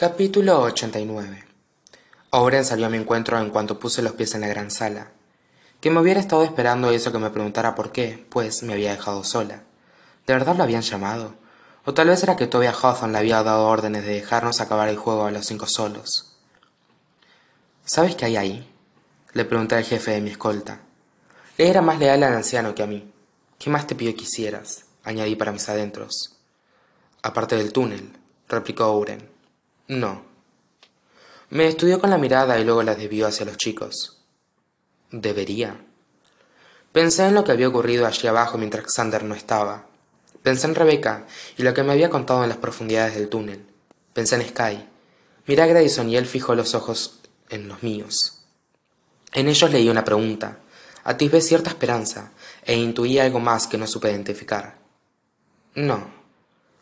Capítulo 89 Oren salió a mi encuentro en cuanto puse los pies en la gran sala. Que me hubiera estado esperando eso que me preguntara por qué, pues me había dejado sola. ¿De verdad lo habían llamado? O tal vez era que Toby Hawthorne le había dado órdenes de dejarnos acabar el juego a los cinco solos. ¿Sabes qué hay ahí? Le pregunté al jefe de mi escolta. Le era más leal al anciano que a mí. ¿Qué más te pidió que hicieras? añadí para mis adentros. Aparte del túnel, replicó Oren. No. Me estudió con la mirada y luego la desvió hacia los chicos. Debería. Pensé en lo que había ocurrido allí abajo mientras Xander no estaba. Pensé en Rebeca y lo que me había contado en las profundidades del túnel. Pensé en Sky. Miré a Grayson y él fijó los ojos en los míos. En ellos leí una pregunta, atisbé cierta esperanza e intuí algo más que no supe identificar. No,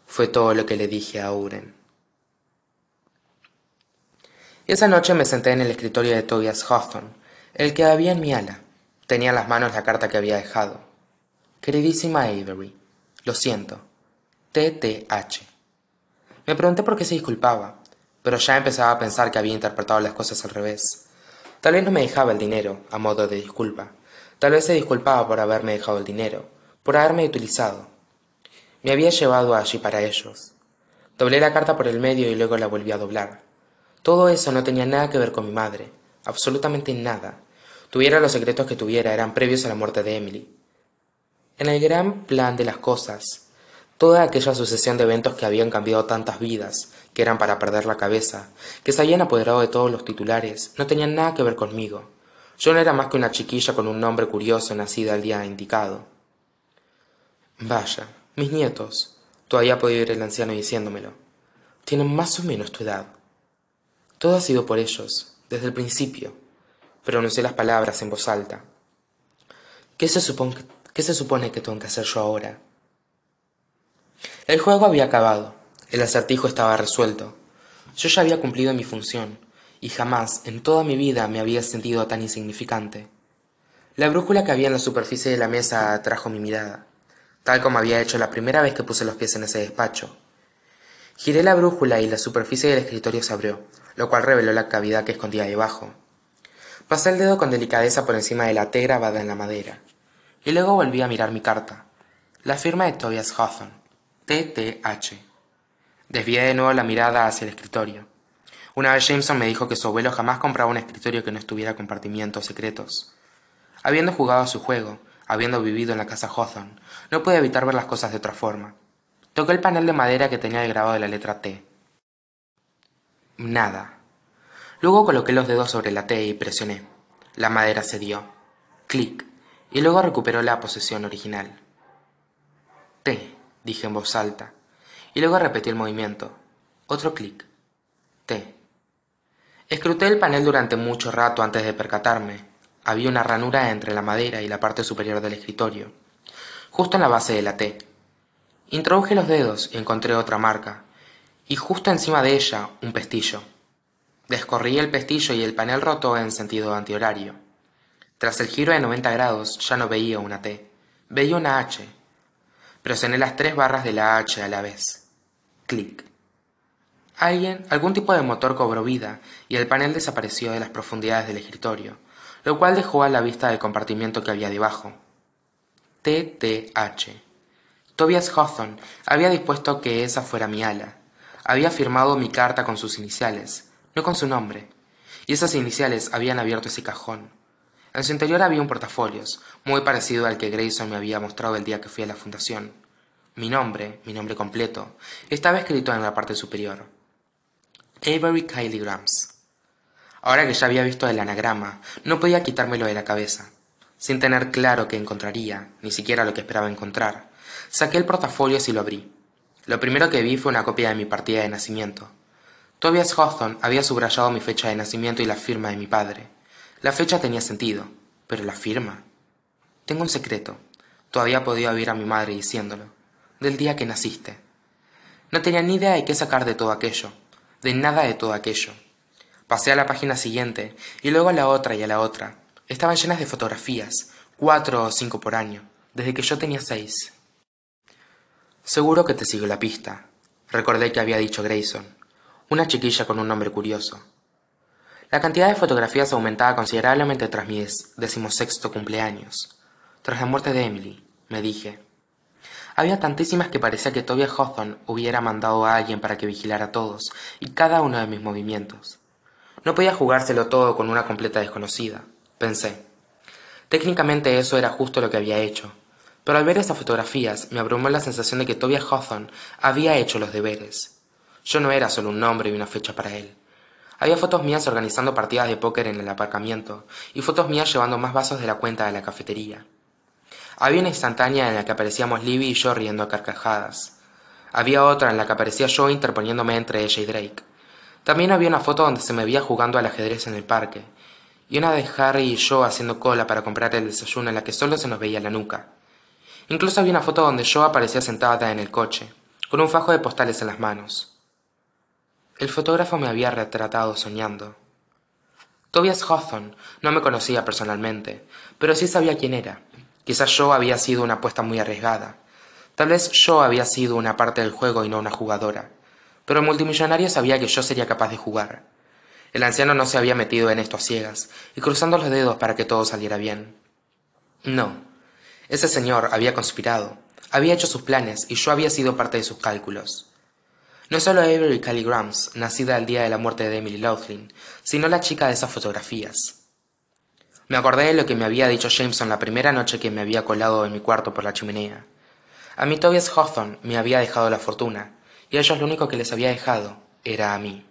fue todo lo que le dije a Uren. Esa noche me senté en el escritorio de Tobias Hawthorne, el que había en mi ala. Tenía en las manos la carta que había dejado. Queridísima Avery, lo siento. TTH. Me pregunté por qué se disculpaba, pero ya empezaba a pensar que había interpretado las cosas al revés. Tal vez no me dejaba el dinero, a modo de disculpa. Tal vez se disculpaba por haberme dejado el dinero, por haberme utilizado. Me había llevado allí para ellos. Doblé la carta por el medio y luego la volví a doblar. Todo eso no tenía nada que ver con mi madre, absolutamente nada. Tuviera los secretos que tuviera, eran previos a la muerte de Emily. En el gran plan de las cosas, toda aquella sucesión de eventos que habían cambiado tantas vidas, que eran para perder la cabeza, que se habían apoderado de todos los titulares, no tenían nada que ver conmigo. Yo no era más que una chiquilla con un nombre curioso nacida al día indicado. Vaya, mis nietos, todavía podía oír el anciano diciéndomelo, tienen más o menos tu edad. Todo ha sido por ellos, desde el principio, pronuncié las palabras en voz alta. ¿Qué se supone, que tengo que hacer yo ahora? El juego había acabado, el acertijo estaba resuelto. Yo ya había cumplido mi función, y jamás en toda mi vida me había sentido tan insignificante. La brújula que había en la superficie de la mesa atrajo mi mirada, tal como había hecho la primera vez que puse los pies en ese despacho. Giré la brújula y la superficie del escritorio se abrió, lo cual reveló la cavidad que escondía debajo. Pasé el dedo con delicadeza por encima de la T grabada en la madera, y luego volví a mirar mi carta. La firma de Tobias Hawthorne, TTH. Desvié de nuevo la mirada hacia el escritorio. Una vez Jameson me dijo que su abuelo jamás compraba un escritorio que no estuviera compartimientos secretos. Habiendo jugado a su juego, habiendo vivido en la casa Hawthorne, no pude evitar ver las cosas de otra forma. Toqué el panel de madera que tenía el grabado de la letra T. Nada. Luego coloqué los dedos sobre la T y presioné. La madera cedió. Clic. Y luego recuperó la posesión original. T, dije en voz alta. Y luego repetí el movimiento. Otro clic. T. Escruté el panel durante mucho rato antes de percatarme. Había una ranura entre la madera y la parte superior del escritorio, justo en la base de la T. Introduje los dedos y encontré otra marca, y justo encima de ella un pestillo. Descorrí el pestillo y el panel rotó en sentido antihorario. Tras el giro de 90 grados ya no veía una T, veía una H. Presioné las tres barras de la H a la vez. Clic. Alguien, algún tipo de motor cobró vida y el panel desapareció de las profundidades del escritorio, lo cual dejó a la vista el compartimiento que había debajo. TTH. Tobias Hawthorne había dispuesto que esa fuera mi ala, había firmado mi carta con sus iniciales, no con su nombre, y esas iniciales habían abierto ese cajón. En su interior había un portafolios, muy parecido al que Grayson me había mostrado el día que fui a la fundación. Mi nombre, mi nombre completo, estaba escrito en la parte superior. Avery Kylie Grams. Ahora que ya había visto el anagrama, no podía quitármelo de la cabeza. Sin tener claro qué encontraría, ni siquiera lo que esperaba encontrar, saqué el portafolios y lo abrí. Lo primero que vi fue una copia de mi partida de nacimiento. Tobias Hawthorne había subrayado mi fecha de nacimiento y la firma de mi padre. La fecha tenía sentido, pero la firma. Tengo un secreto. Todavía podía oír a mi madre diciéndolo. Del día que naciste. No tenía ni idea de qué sacar de todo aquello. De nada de todo aquello. Pasé a la página siguiente, y luego a la otra y a la otra. Estaban llenas de fotografías, cuatro o cinco por año, desde que yo tenía seis. Seguro que te sigo la pista, recordé que había dicho Grayson. una chiquilla con un nombre curioso. La cantidad de fotografías aumentaba considerablemente tras mi decimosexto cumpleaños. Tras la muerte de Emily, me dije. Había tantísimas que parecía que Tobias Hawthorne hubiera mandado a alguien para que vigilara todos y cada uno de mis movimientos. No podía jugárselo todo con una completa desconocida, pensé. Técnicamente eso era justo lo que había hecho, pero al ver esas fotografías me abrumó la sensación de que Tobias Hawthorne había hecho los deberes. Yo no era solo un nombre y una fecha para él. Había fotos mías organizando partidas de póker en el aparcamiento y fotos mías llevando más vasos de la cuenta de la cafetería. Había una instantánea en la que aparecíamos Libby y yo riendo a carcajadas. Había otra en la que aparecía yo interponiéndome entre ella y Drake. También había una foto donde se me veía jugando al ajedrez en el parque, y una de Harry y yo haciendo cola para comprar el desayuno en la que solo se nos veía la nuca. Incluso había una foto donde yo aparecía sentada en el coche, con un fajo de postales en las manos. El fotógrafo me había retratado soñando. Tobias Hawthorne no me conocía personalmente, pero sí sabía quién era. Quizás yo había sido una apuesta muy arriesgada. Tal vez yo había sido una parte del juego y no una jugadora pero el multimillonario sabía que yo sería capaz de jugar. El anciano no se había metido en esto a ciegas y cruzando los dedos para que todo saliera bien. No, ese señor había conspirado, había hecho sus planes y yo había sido parte de sus cálculos. No solo Avery Callie Grams, nacida el día de la muerte de Emily Laughlin, sino la chica de esas fotografías. Me acordé de lo que me había dicho Jameson la primera noche que me había colado en mi cuarto por la chimenea. A mí Tobias Hawthorne me había dejado la fortuna, y a ellos lo único que les había dejado era a mí.